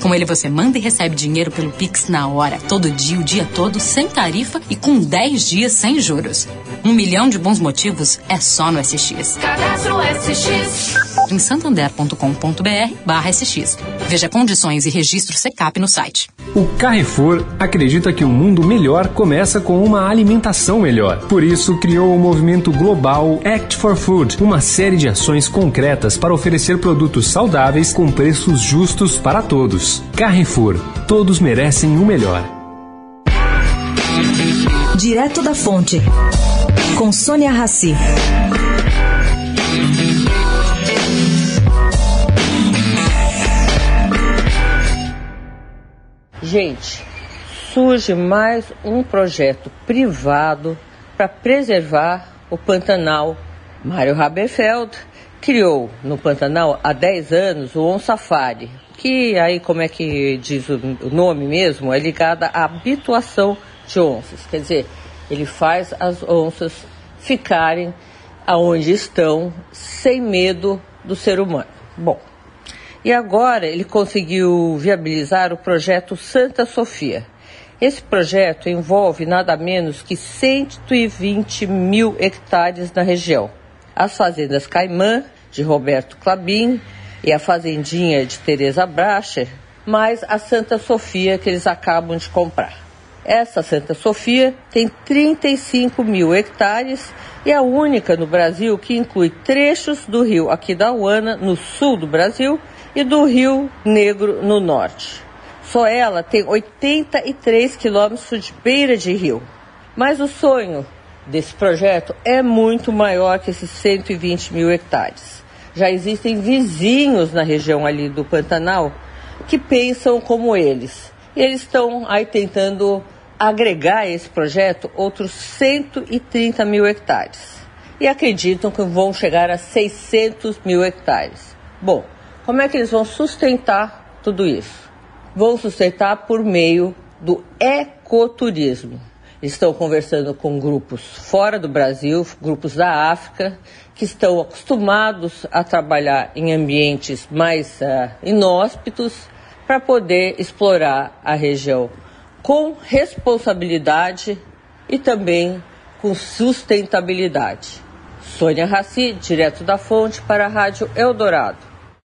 Com ele você manda e recebe dinheiro pelo Pix na hora, todo dia, o dia todo, sem tarifa e com 10 dias sem juros. Um milhão de bons motivos é só no SX. Cadastro SX. Em santander.com.br barra SX. Veja condições e registro SECAP no site. O Carrefour acredita que um mundo melhor começa com uma alimentação melhor. Por isso, criou o movimento global Act for Food, uma série de ações concretas para oferecer produtos saudáveis com preços justos para todos. Carrefour, todos merecem o melhor. Direto da Fonte, com Sônia Rassi. Gente, surge mais um projeto privado para preservar o Pantanal. Mário Haberfeld criou no Pantanal há 10 anos o On Safari, que aí como é que diz o nome mesmo, é ligada à habituação de onças. Quer dizer, ele faz as onças ficarem aonde estão sem medo do ser humano. Bom, e agora ele conseguiu viabilizar o projeto Santa Sofia. Esse projeto envolve nada menos que 120 mil hectares na região. As fazendas Caimã, de Roberto Clabin, e a fazendinha de Teresa Bracher, mais a Santa Sofia que eles acabam de comprar. Essa Santa Sofia tem 35 mil hectares e é a única no Brasil que inclui trechos do rio Aquidauana, no sul do Brasil, e do Rio Negro, no norte. Só ela tem 83 quilômetros de beira de rio. Mas o sonho desse projeto é muito maior que esses 120 mil hectares. Já existem vizinhos na região ali do Pantanal que pensam como eles. Eles estão aí tentando agregar a esse projeto outros 130 mil hectares. E acreditam que vão chegar a 600 mil hectares. Bom, como é que eles vão sustentar tudo isso? Vão sustentar por meio do ecoturismo. Estão conversando com grupos fora do Brasil, grupos da África, que estão acostumados a trabalhar em ambientes mais uh, inóspitos para poder explorar a região com responsabilidade e também com sustentabilidade. Sônia Raci, direto da fonte para a Rádio Eldorado.